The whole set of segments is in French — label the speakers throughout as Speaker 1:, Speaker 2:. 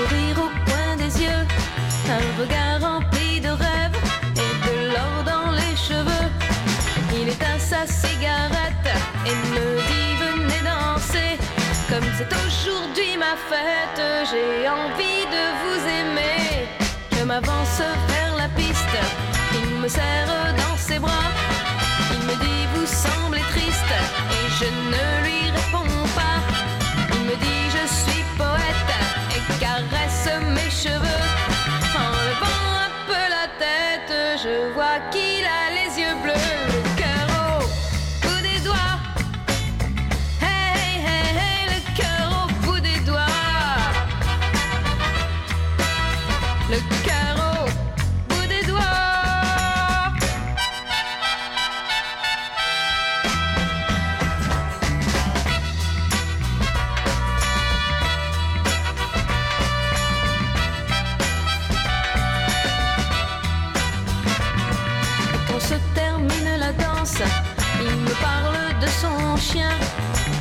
Speaker 1: sourire au coin des
Speaker 2: yeux, un regard rempli de rêves et de l'or dans les cheveux. Il éteint sa cigarette et me dit venez danser. Comme c'est aujourd'hui ma fête, j'ai envie de vous aimer. Je m'avance vers la piste,
Speaker 3: il me serre dans ses bras. Il me dit vous semblez triste et je ne lui réponds pas. Il me dit je suis poète. shivers.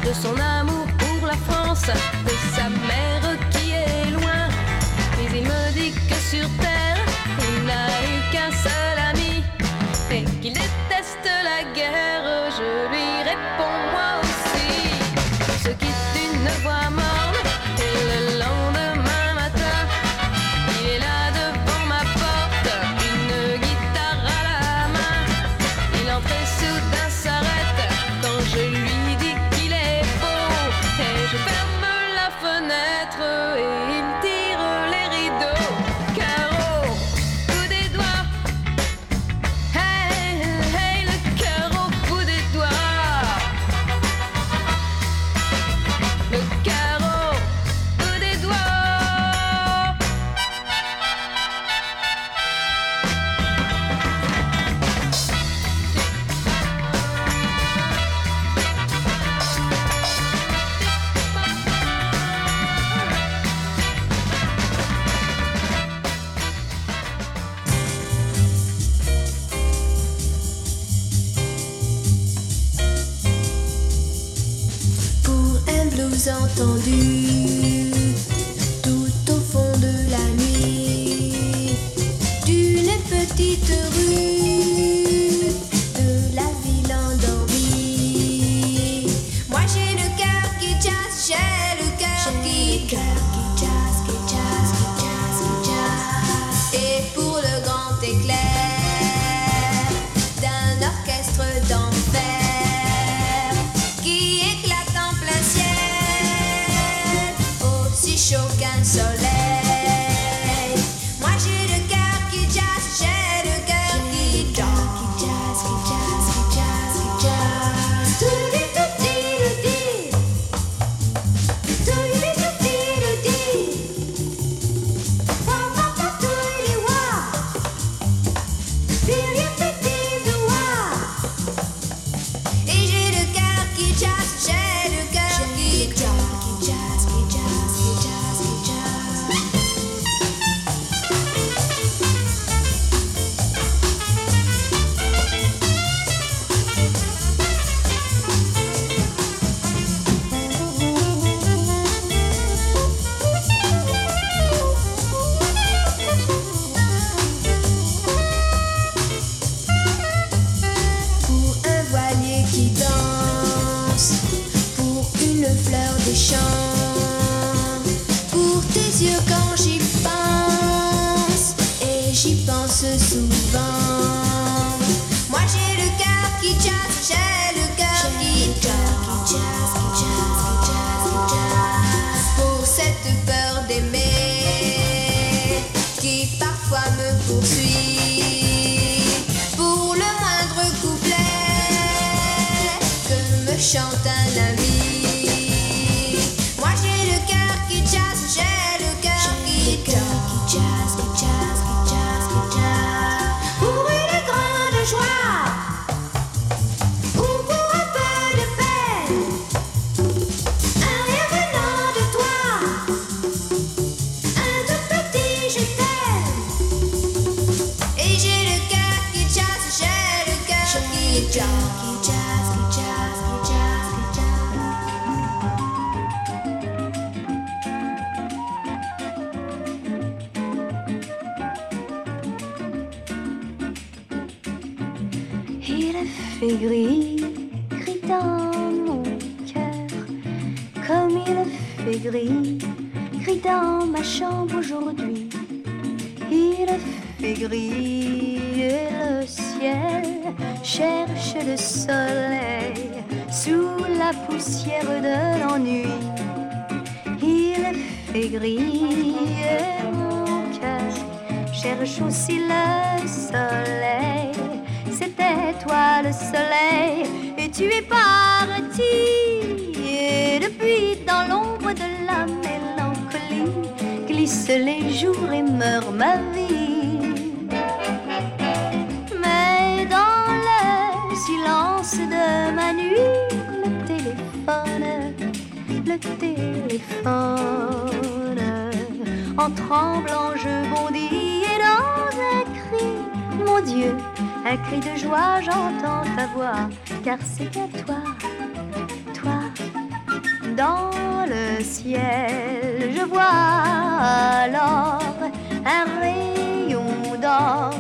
Speaker 3: de son âme. sous la poussière de l'ennui, il fait gris et mon cœur cherche aussi le soleil. C'était toi le soleil et tu es parti. Depuis, dans l'ombre de la mélancolie, glissent les jours et meurt ma vie. la nuit, le téléphone, le téléphone. En tremblant, je bondis et dans un cri, mon Dieu, un cri de joie, j'entends ta voix, car c'est à toi, toi, dans le ciel, je vois alors un rayon
Speaker 4: d'or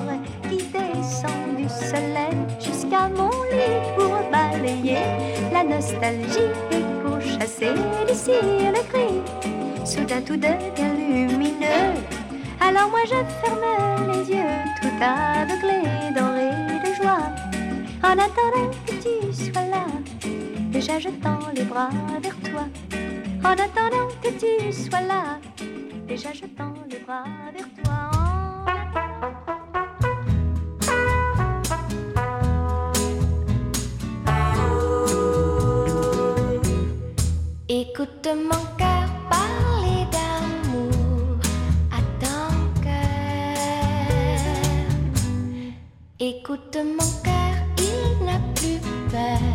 Speaker 4: qui descend du soleil jusqu'à mon lit pour balayer la nostalgie et pour chasser d'ici le cri. Soudain tout de bien lumineux, alors moi je ferme les yeux tout aveuglé, doré de joie, en attendant que tu sois là, déjà je tends les bras vers toi, en attendant que tu sois là, déjà je tends les bras vers toi.
Speaker 5: Écoute mon cœur parler d'amour à ton cœur. Écoute mon cœur, il n'a plus peur.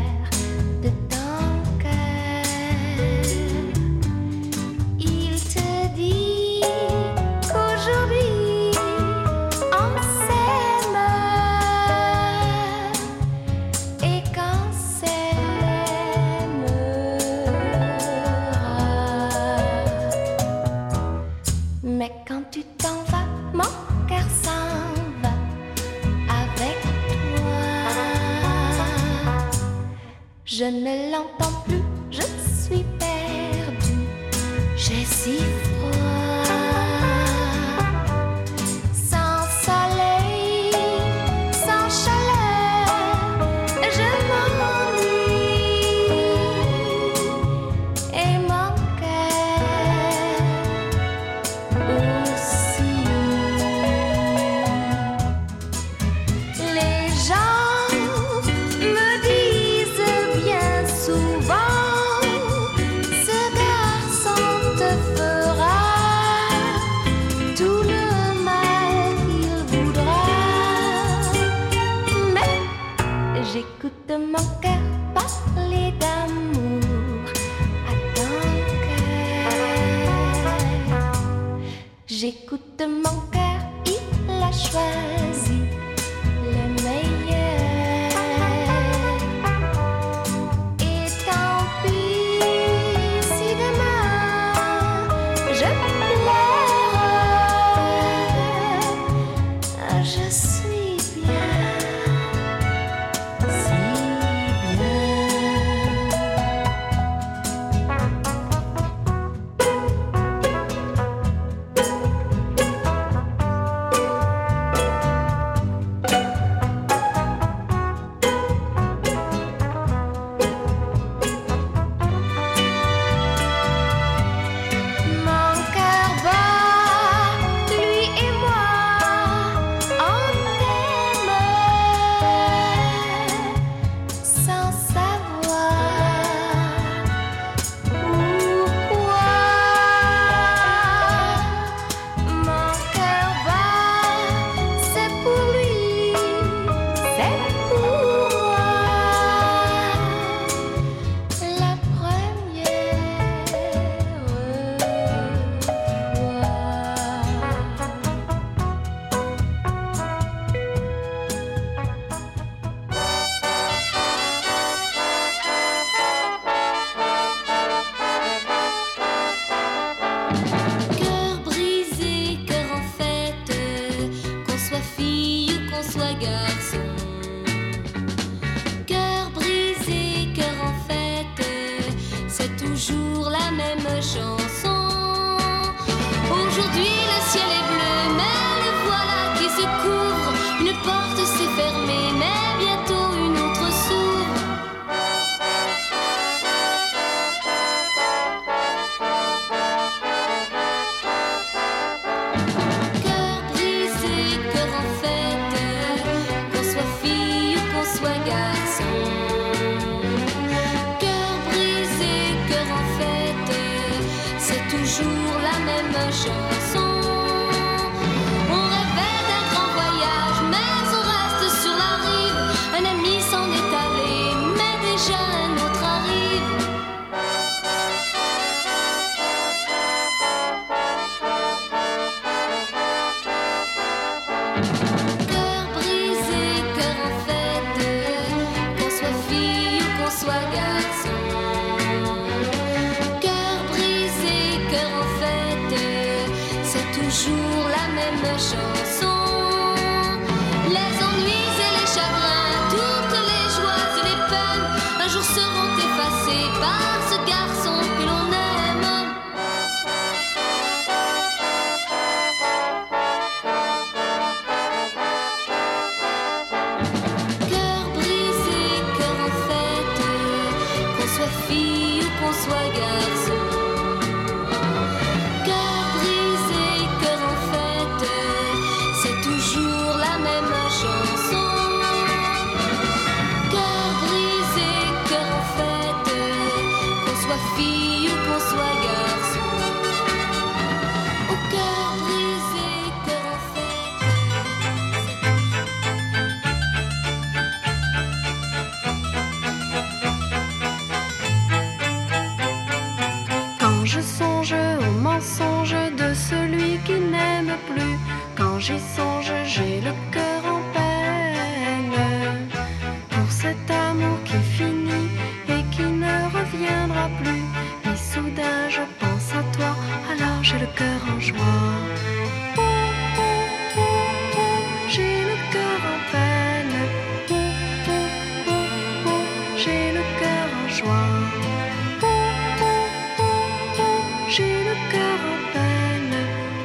Speaker 5: J'ai le cœur en
Speaker 6: peine.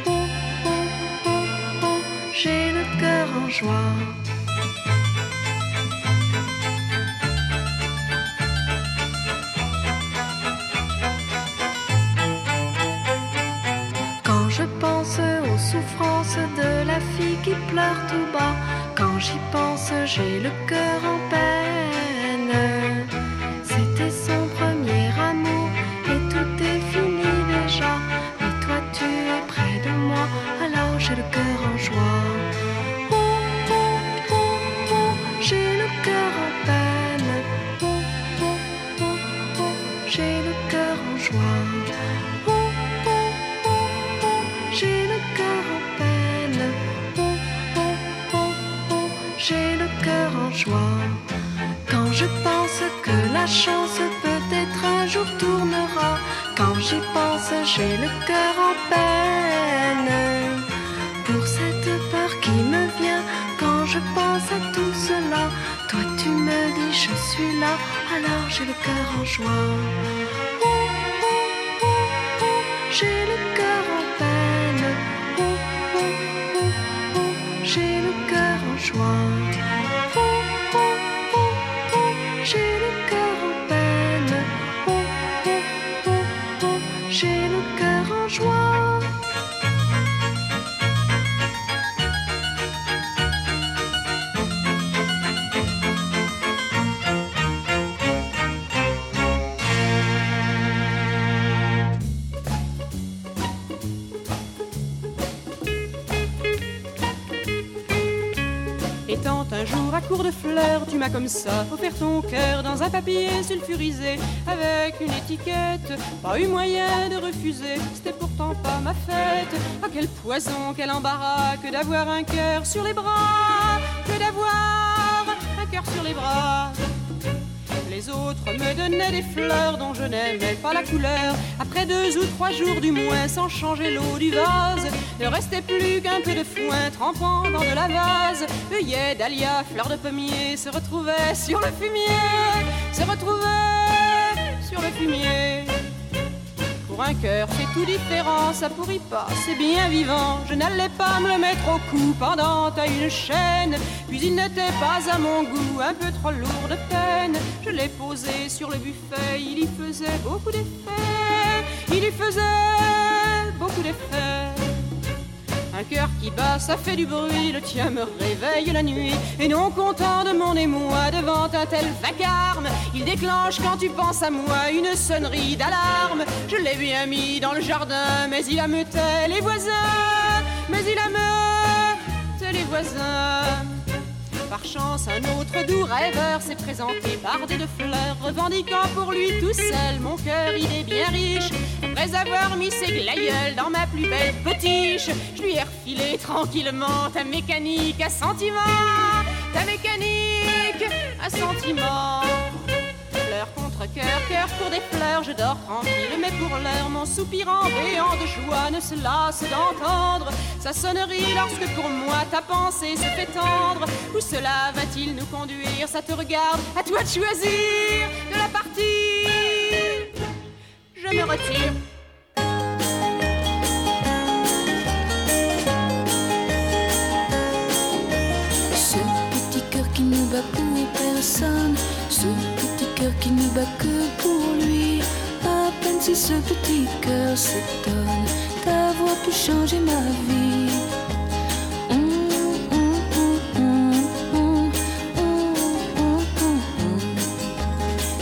Speaker 6: Oh, oh, oh, oh, J'ai le cœur en joie. Quand je pense aux souffrances de la fille qui pleure tout bas, quand j'y pense, j'ai le cœur en peine.
Speaker 7: Étant un jour à court de fleurs, tu m'as comme ça offert ton cœur dans un papier sulfurisé avec une étiquette. Pas eu moyen de refuser, c'était pourtant pas ma fête. Ah quel poison, quel embarras que d'avoir un cœur sur les bras, que d'avoir un cœur sur les bras. Les autres me donnaient des fleurs dont je n'aimais pas la couleur. Après deux ou trois jours du moins, sans changer l'eau du vase, ne restait plus qu'un peu de foin trempant dans de la vase. Œillets, dahlia, fleurs de pommier se retrouvaient sur le fumier, se retrouvaient sur le fumier. Un cœur, c'est tout différent, ça pourrit pas, c'est bien vivant. Je n'allais pas me le mettre au cou pendant à une chaîne, puis il n'était pas à mon goût, un peu trop lourd de peine. Je l'ai posé sur le buffet, il y faisait beaucoup d'effets, il y faisait beaucoup d'effets. Un cœur qui bat, ça fait du bruit, le tien me réveille la nuit. Et non content de mon émoi devant un tel vacarme, il déclenche quand tu penses à moi une sonnerie d'alarme. Je l'ai bien mis dans le jardin, mais il a meuté les voisins, mais il a meuté les voisins. Par chance, un autre doux rêveur s'est présenté bardé de fleurs, revendiquant pour lui tout seul mon cœur, il est bien riche. Après avoir mis ses glaïeuls dans ma plus belle potiche, je lui ai refilé tranquillement ta mécanique à sentiment, ta mécanique à sentiment. Fleur contre cœur, cœur pour des fleurs, je dors tranquille, mais pour l'heure, mon soupirant béant de joie ne se lasse d'entendre sa sonnerie lorsque pour moi ta pensée se fait tendre. Où cela va-t-il nous conduire? Ça te regarde, à toi de choisir de la partie. Je me retire.
Speaker 8: Ce petit cœur qui ne bat pour personne, ce qui ne bat que pour lui. À peine si ce petit cœur s'étonne, ta voix peut changer ma vie. Hum, hum, hum,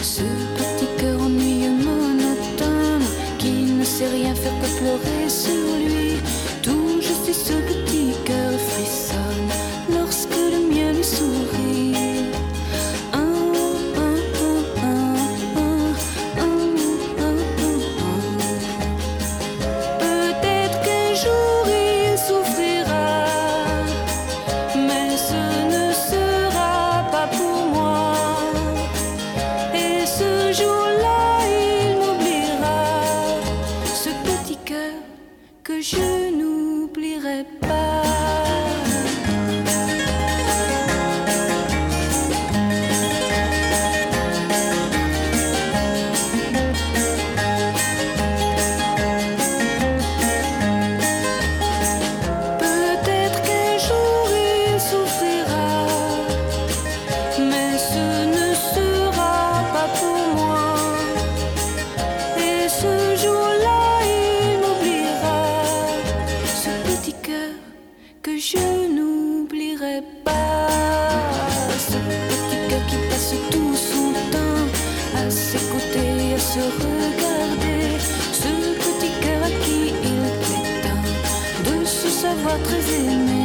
Speaker 8: ce petit cœur ennuyeux monotone qui ne sait rien faire que pleurer sur lui.
Speaker 9: À s'écouter, à se regarder. Ce petit cœur à qui il prétend de se savoir très aimé.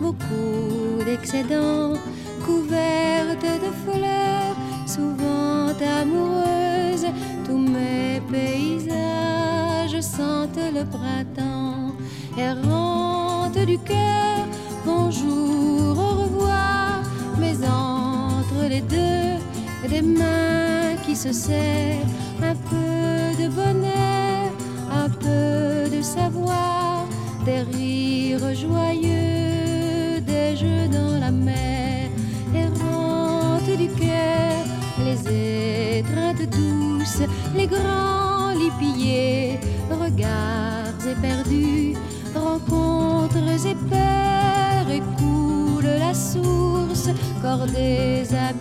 Speaker 6: Beaucoup d'excédents, couverte de fleurs, souvent amoureuse, tous mes paysages sentent le printemps, errante du cœur, bonjour, au revoir, mais entre les deux, des mains qui se serrent, les grands pillés, regards éperdus, rencontres et peurs, et coule la source, corps déshabillé,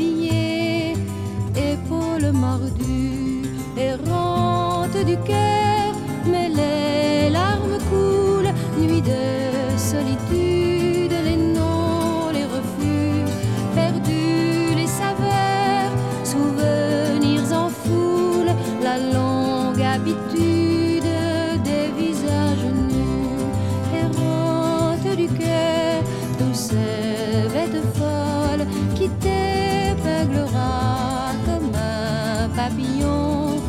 Speaker 6: comme un papillon,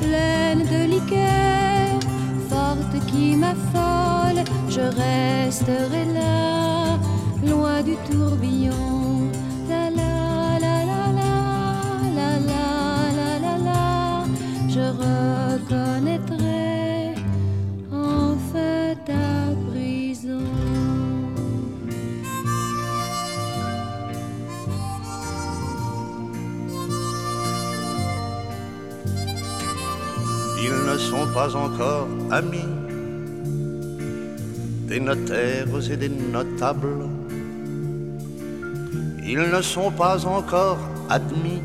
Speaker 6: pleine de liqueur, forte qui m'affole, je resterai là, loin du tourbillon.
Speaker 10: Pas encore amis des notaires et des notables. Ils ne sont pas encore admis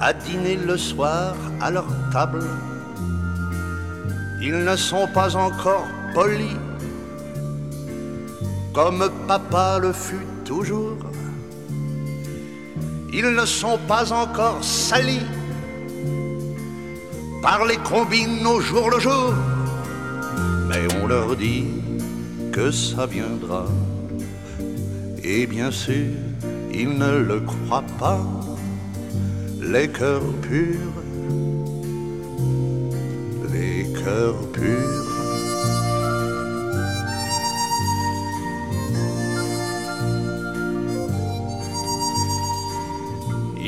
Speaker 10: à dîner le soir à leur table. Ils ne sont pas encore polis comme papa le fut toujours. Ils ne sont pas encore salis par les combines au jour le jour. Mais on leur dit que ça viendra. Et bien sûr, ils ne le croient pas. Les cœurs purs, les cœurs purs.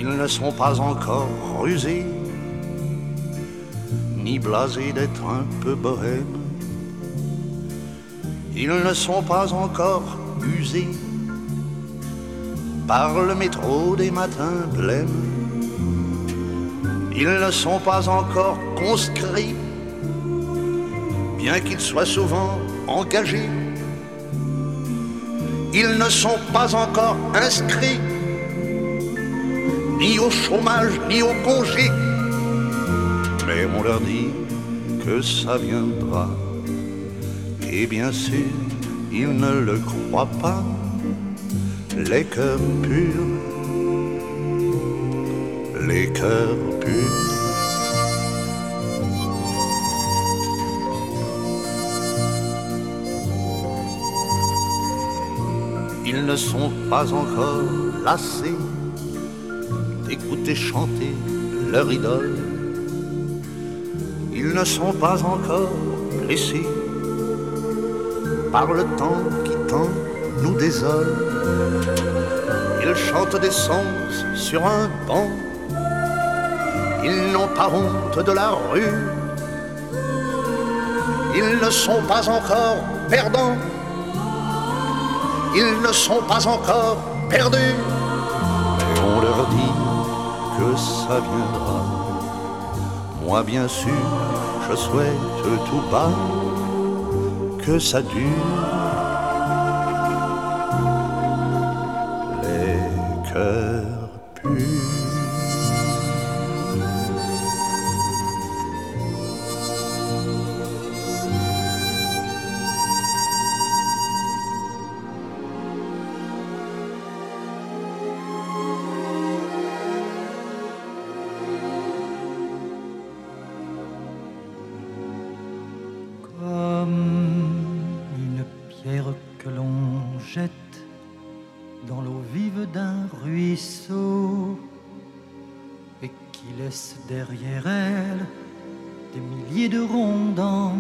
Speaker 10: Ils ne sont pas encore rusés ni blasés d'être un peu bohèmes. Ils ne sont pas encore usés par le métro des matins blêmes. Ils ne sont pas encore conscrits, bien qu'ils soient souvent engagés. Ils ne sont pas encore inscrits, ni au chômage, ni au congé mais on leur dit que ça viendra. Et bien sûr, ils ne le croient pas, les cœurs purs, les cœurs purs. Ils ne sont pas encore lassés d'écouter chanter leur idole ils ne sont pas encore blessés par le temps qui tant nous désole. Ils chantent des sens sur un banc. Ils n'ont pas honte de la rue. Ils ne sont pas encore perdants. Ils ne sont pas encore perdus. Mais on leur dit que ça viendra. Moi, bien sûr, je souhaite tout bas que ça dure.
Speaker 11: Derrière elle des milliers de ronds dans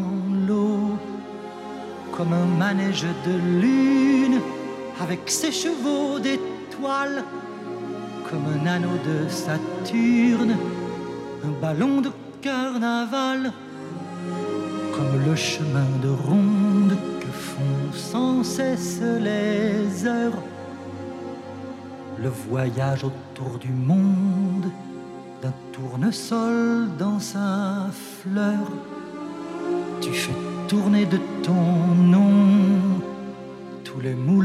Speaker 11: l'eau, comme un manège de lune avec ses chevaux d'étoiles, comme un anneau de Saturne, un ballon de carnaval comme le chemin de ronde que font sans cesse les heures, le voyage autour du monde tournesol dans sa fleur. Tu fais tourner de ton nom tous les moulins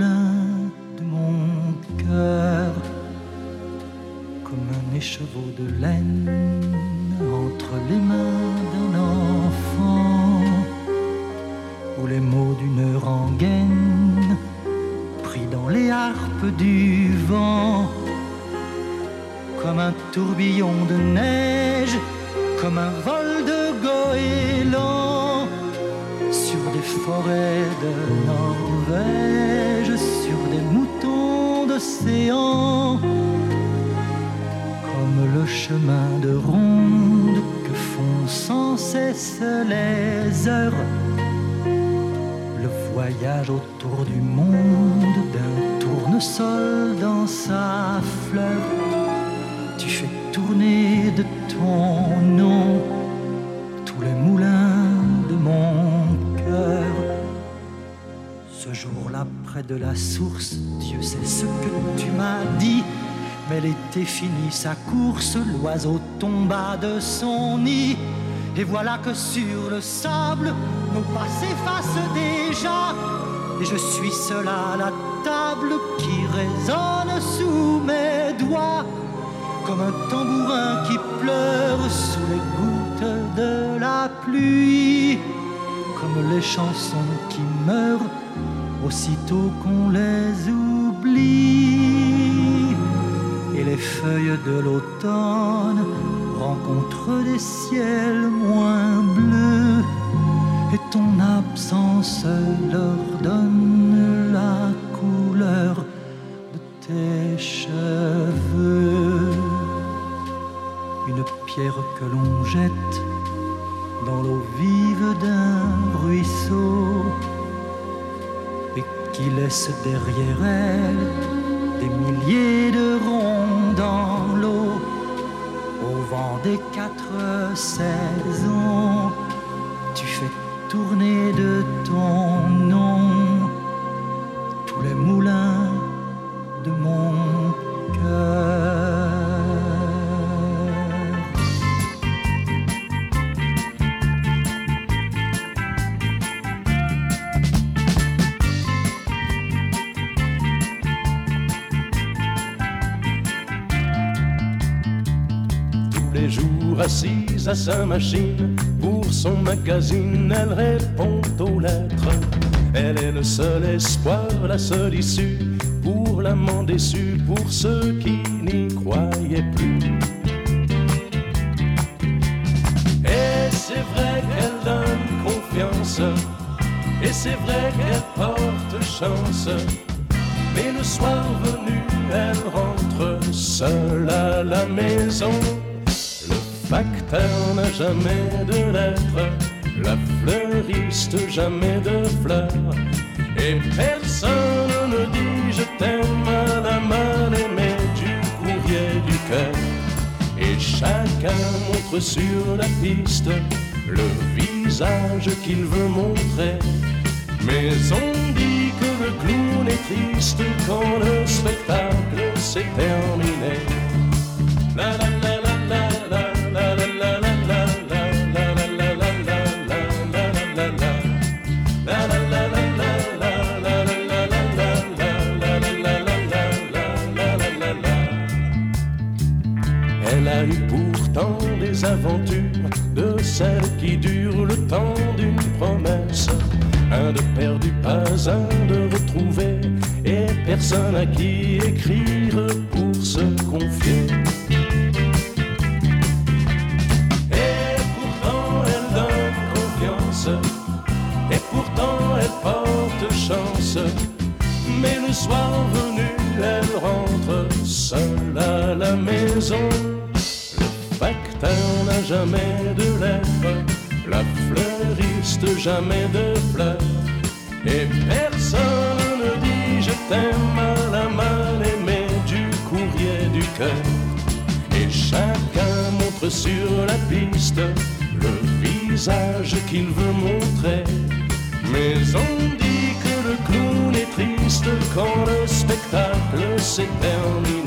Speaker 11: Jour-là, près de la source, Dieu sait ce que tu m'as dit. Mais l'été finit sa course, l'oiseau tomba de son nid. Et voilà que sur le sable, nos pas s'effacent déjà. Et je suis seul à la table qui résonne sous mes doigts. Comme un tambourin qui pleure sous les gouttes de la pluie. Comme les chansons qui meurent aussitôt qu'on les oublie. Et les feuilles de l'automne rencontrent des ciels moins bleus et ton absence leur donne la couleur de tes cheveux. Une pierre que l'on jette dans l'eau vive d'un ruisseau qui laisse derrière elle des milliers de ronds dans l'eau au vent des quatre saisons. Tu fais tourner de ton nom
Speaker 12: sa machine, pour son magazine, elle répond aux lettres. Elle est le seul espoir, la seule issue, pour l'amant déçu, pour ceux qui n'y croyaient plus. Et c'est vrai qu'elle donne confiance, et c'est vrai qu'elle porte chance. Mais le soir venu, elle rentre seule à la maison facteur n'a jamais de lettres, la fleuriste jamais de fleurs, et personne ne dit je t'aime à la mal-aimée du courrier du cœur. Et chacun montre sur la piste le visage qu'il veut montrer, mais on dit que le clown est triste quand le spectacle s'est terminé. aventures, de celles qui durent le temps d'une promesse. Un de perdu, pas un de retrouvé, et personne à qui écrire sur la piste, le visage qu'il veut montrer. Mais on dit que le clown est triste quand le spectacle
Speaker 13: s'éternise.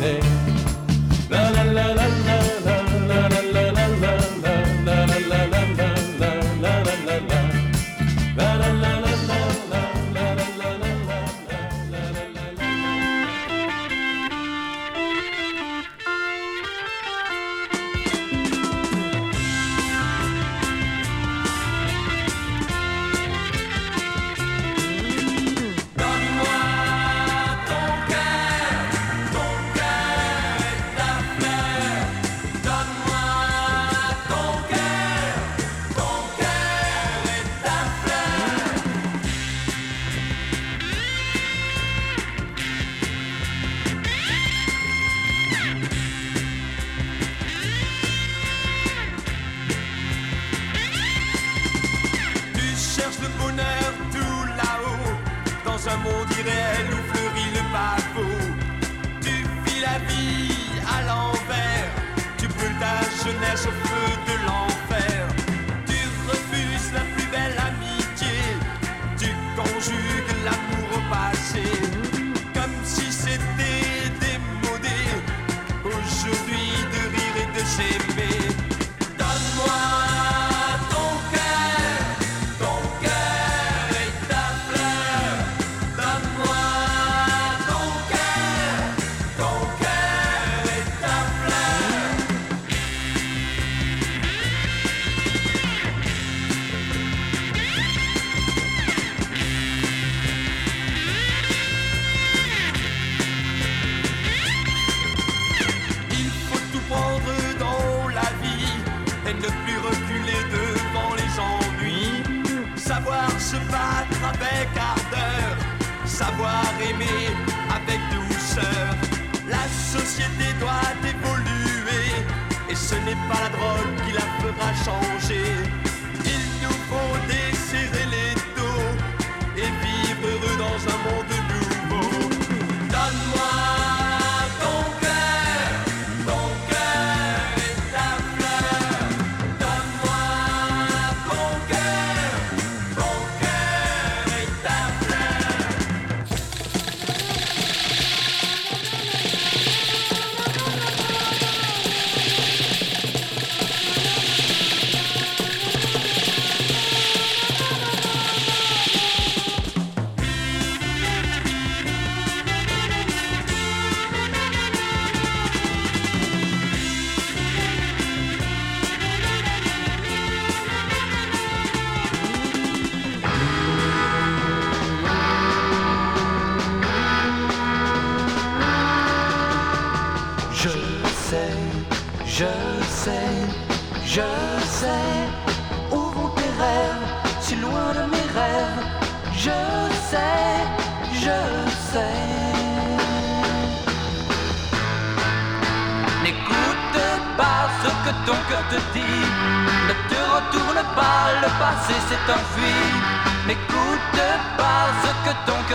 Speaker 13: changer.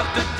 Speaker 13: up
Speaker 8: the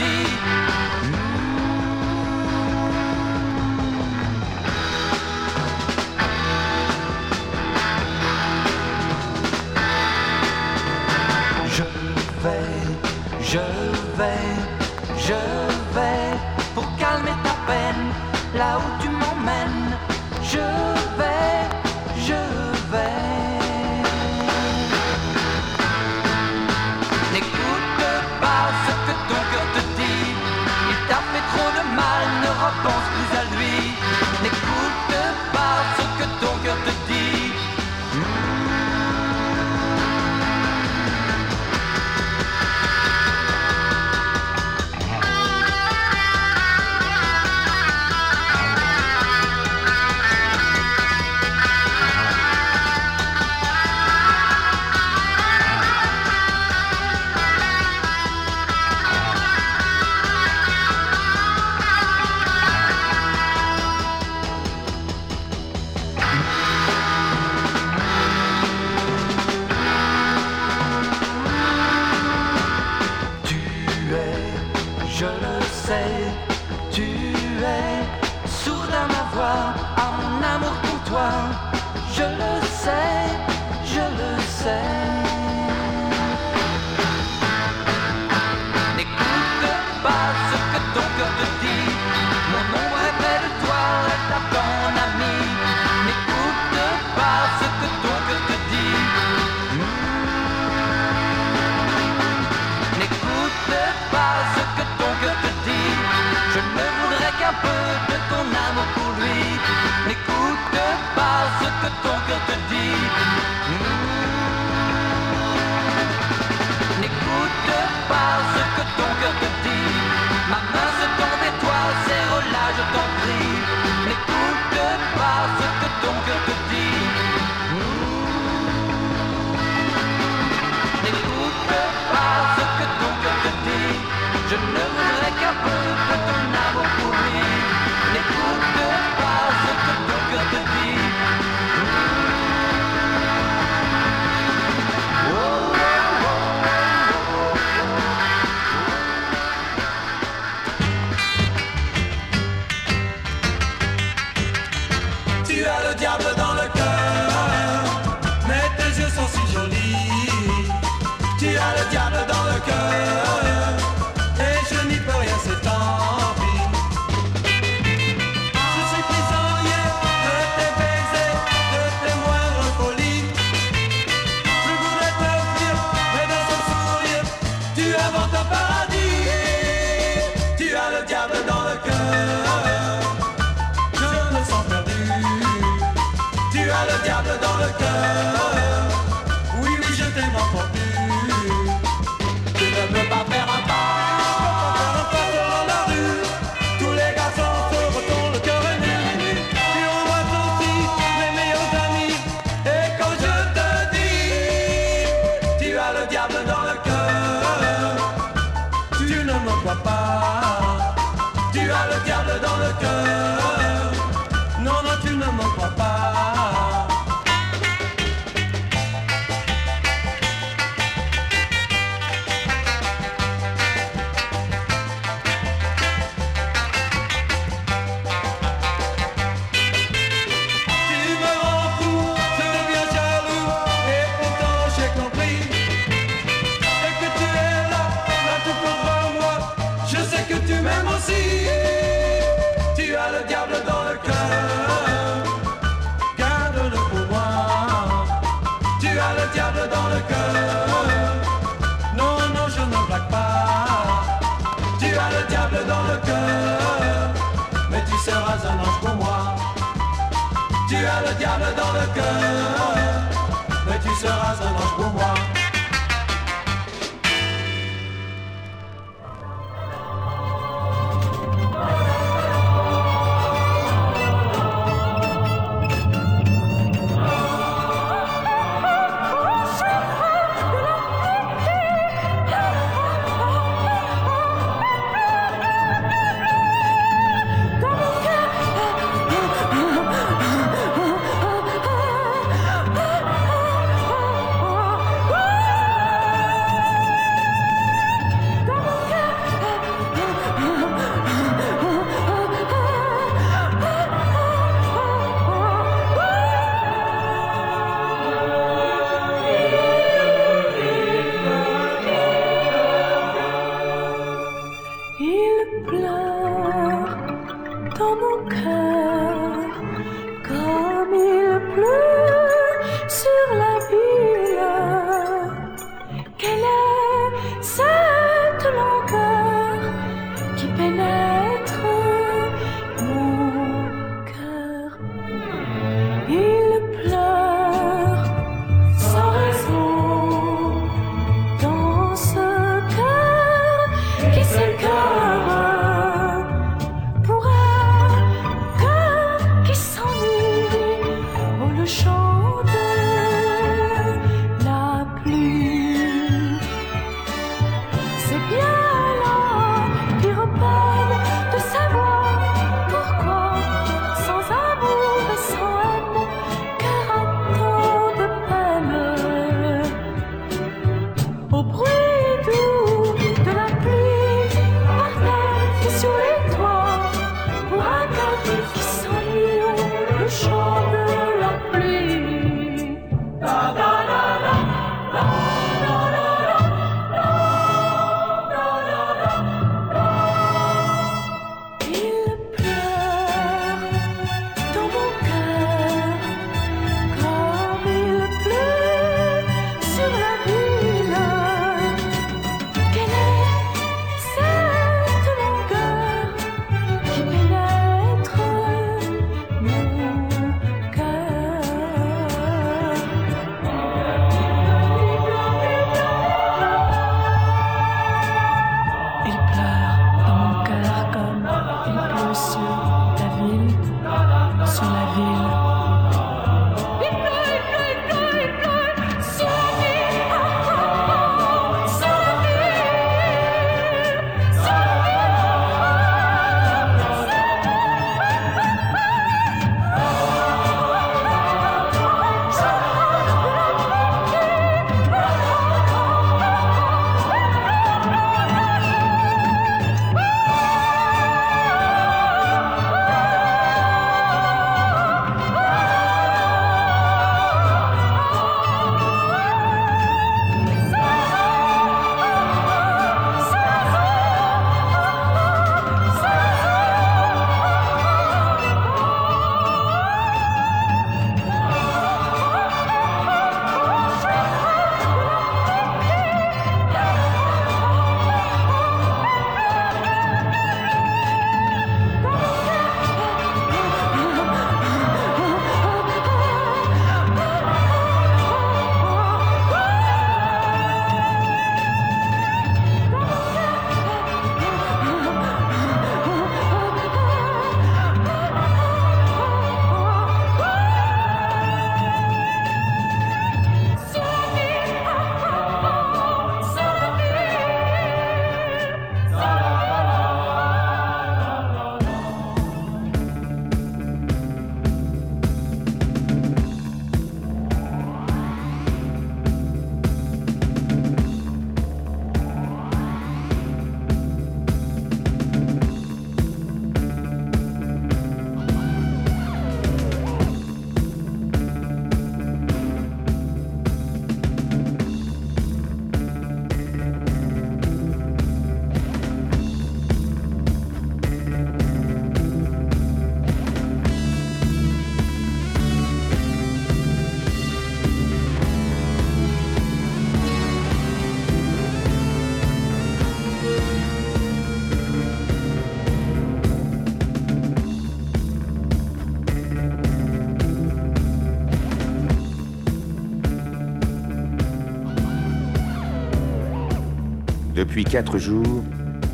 Speaker 14: Depuis quatre jours,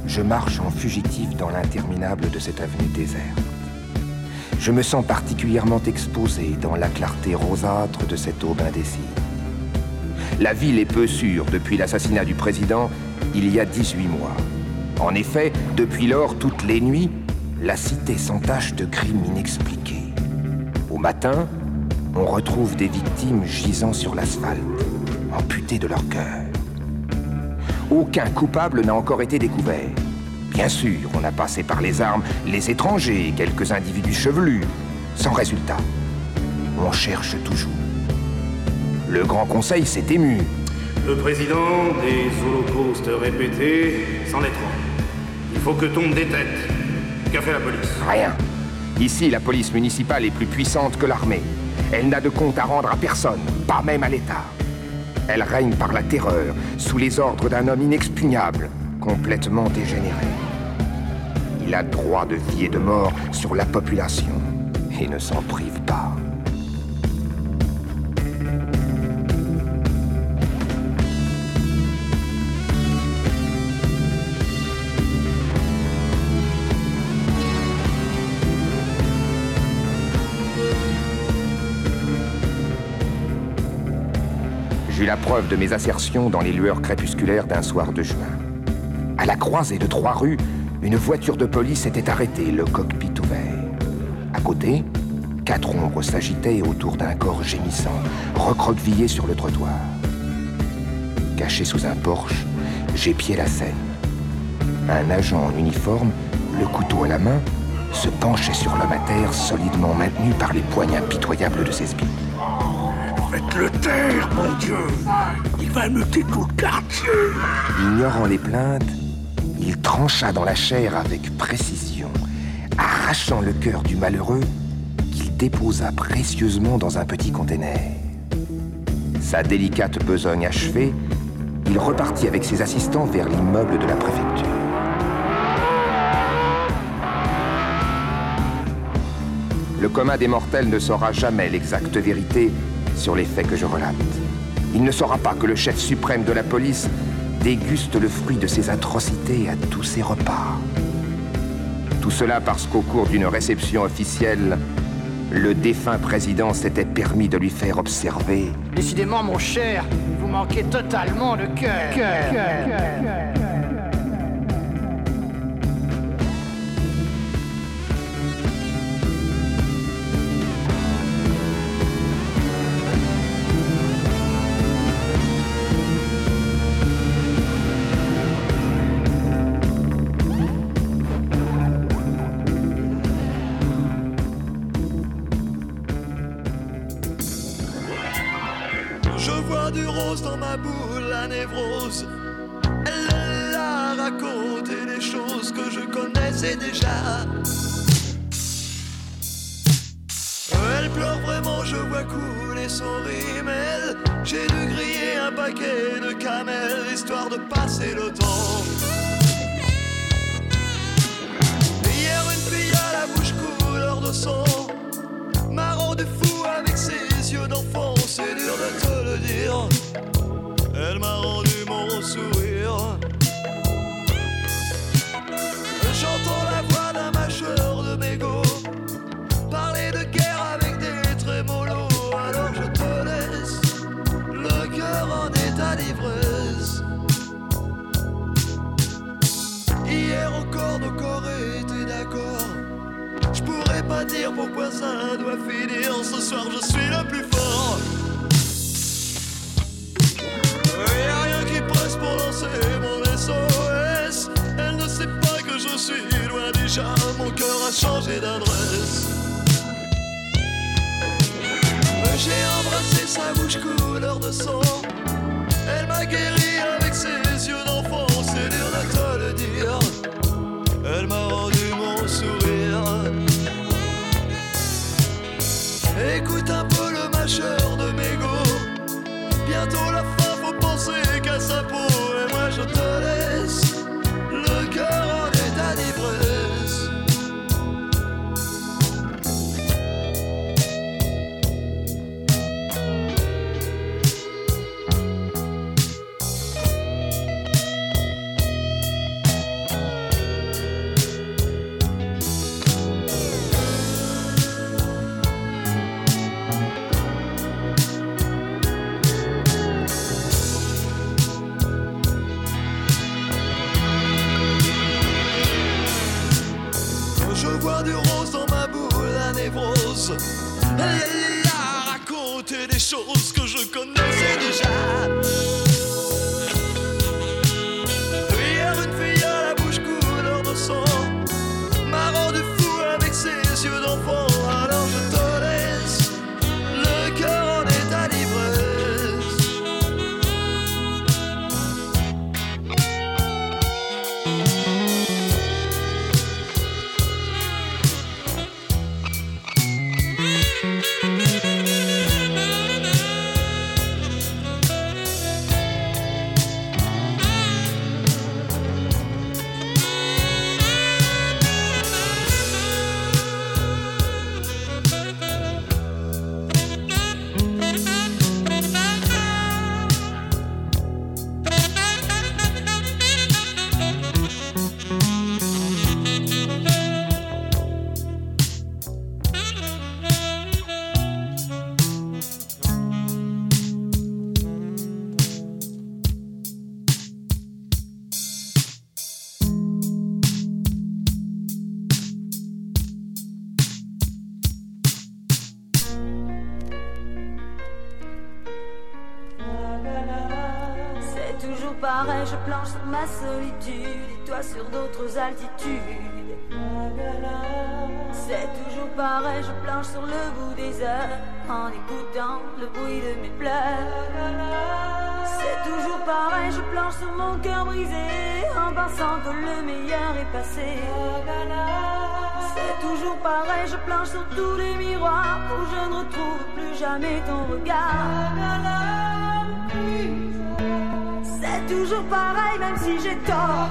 Speaker 14: je marche en fugitif dans l'interminable de cette avenue déserte. Je me sens particulièrement exposé dans la clarté rosâtre de cette aube indécise. La ville est peu sûre depuis l'assassinat du président il y a 18 mois. En effet, depuis lors, toutes les nuits, la cité s'entache de crimes inexpliqués. Au matin, on retrouve des victimes gisant sur l'asphalte, amputées de leur cœur. Aucun coupable n'a encore été découvert. Bien sûr, on a passé par les armes les étrangers quelques individus chevelus, sans résultat. On cherche toujours. Le Grand Conseil s'est ému.
Speaker 15: Le président, des holocaustes répétés, s'en est trop. Il faut que tombent des têtes. Qu'a fait la police?
Speaker 14: Rien. Ici, la police municipale est plus puissante que l'armée. Elle n'a de compte à rendre à personne, pas même à l'État. Elle règne par la terreur, sous les ordres d'un homme inexpugnable, complètement dégénéré. Il a droit de vie et de mort sur la population et ne s'en prive pas. La preuve de mes assertions dans les lueurs crépusculaires d'un soir de juin. À la croisée de trois rues, une voiture de police était arrêtée, le cockpit ouvert. À côté, quatre ombres s'agitaient autour d'un corps gémissant, recroquevillé sur le trottoir. Caché sous un porche, j'épiais la scène. Un agent en uniforme, le couteau à la main, se penchait sur l'homme à terre solidement maintenu par les poignes impitoyables de ses spies.
Speaker 16: Faites-le taire, mon Dieu Il va muter tout le quartier
Speaker 14: Ignorant les plaintes, il trancha dans la chair avec précision, arrachant le cœur du malheureux qu'il déposa précieusement dans un petit conteneur. Sa délicate besogne achevée, il repartit avec ses assistants vers l'immeuble de la préfecture. Le commun des mortels ne saura jamais l'exacte vérité sur les faits que je relate. Il ne saura pas que le chef suprême de la police déguste le fruit de ses atrocités à tous ses repas. Tout cela parce qu'au cours d'une réception officielle, le défunt président s'était permis de lui faire observer
Speaker 16: Décidément, mon cher, vous manquez totalement de cœur.
Speaker 17: Que je connaissais déjà. Elle pleure vraiment, je vois couler son rimel. J'ai dû griller un paquet de camel, histoire de passer le temps. Hier, une fille à la bouche couleur de sang m'a rendu fou avec ses yeux d'enfant, c'est dur de te dire pourquoi ça doit finir. Ce soir, je suis le plus fort. Y'a rien qui presse pour lancer mon SOS. Elle ne sait pas que je suis loin déjà. Mon cœur a changé d'adresse. J'ai embrassé sa bouche couleur de sang. Elle m'a guéri avec ses Liverpool. C'est
Speaker 5: toujours pareil, je planche sur le bout des heures en écoutant le bruit de mes pleurs. C'est toujours pareil, je planche sur mon cœur brisé en pensant que le meilleur est passé. C'est toujours pareil, je planche sur tous les miroirs où je ne retrouve plus jamais ton regard. C'est toujours pareil, même si j'ai tort.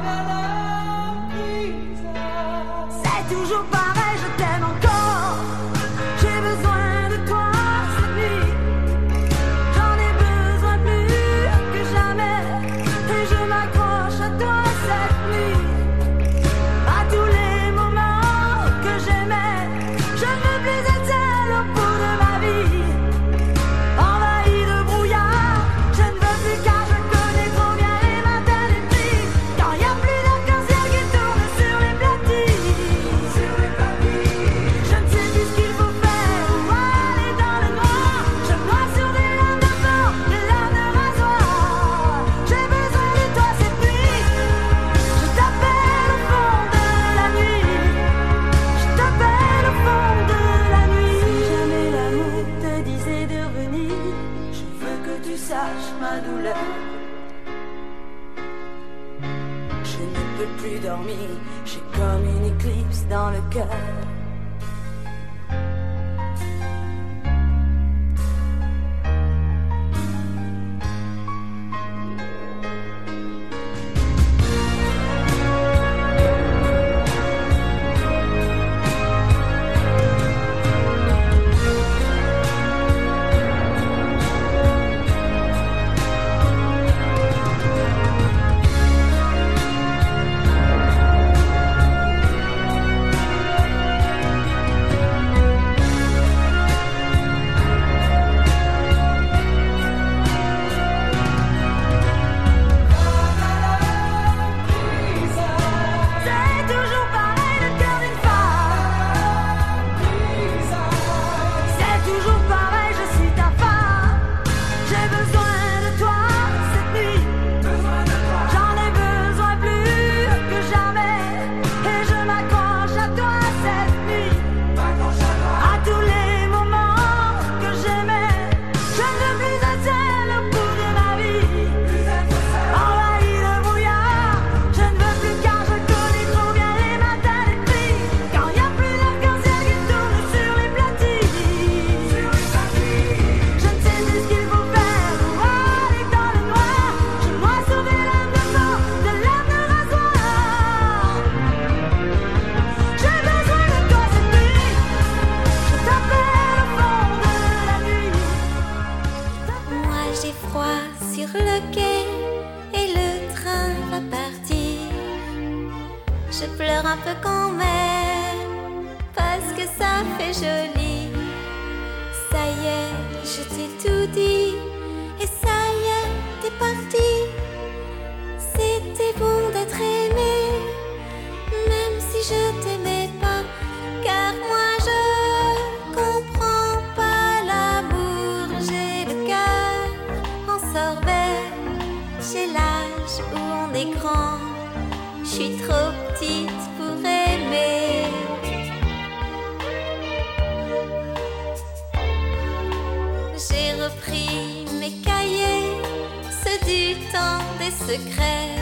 Speaker 8: Secrets.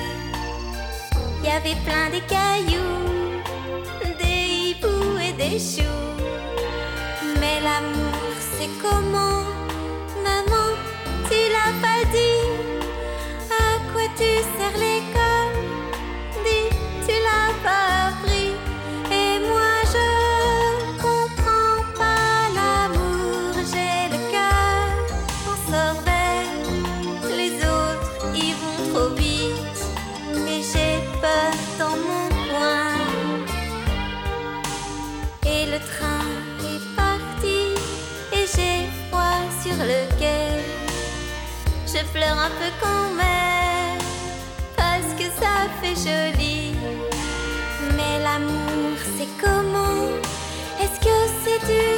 Speaker 8: Il y avait plein des cailloux, des hiboux et des choux. Mais l'amour, c'est comment? Maman, tu l'as pas dit? À quoi tu sers l'école un peu quand même. Parce que ça fait joli. Mais l'amour, c'est comment? Est-ce que c'est dur?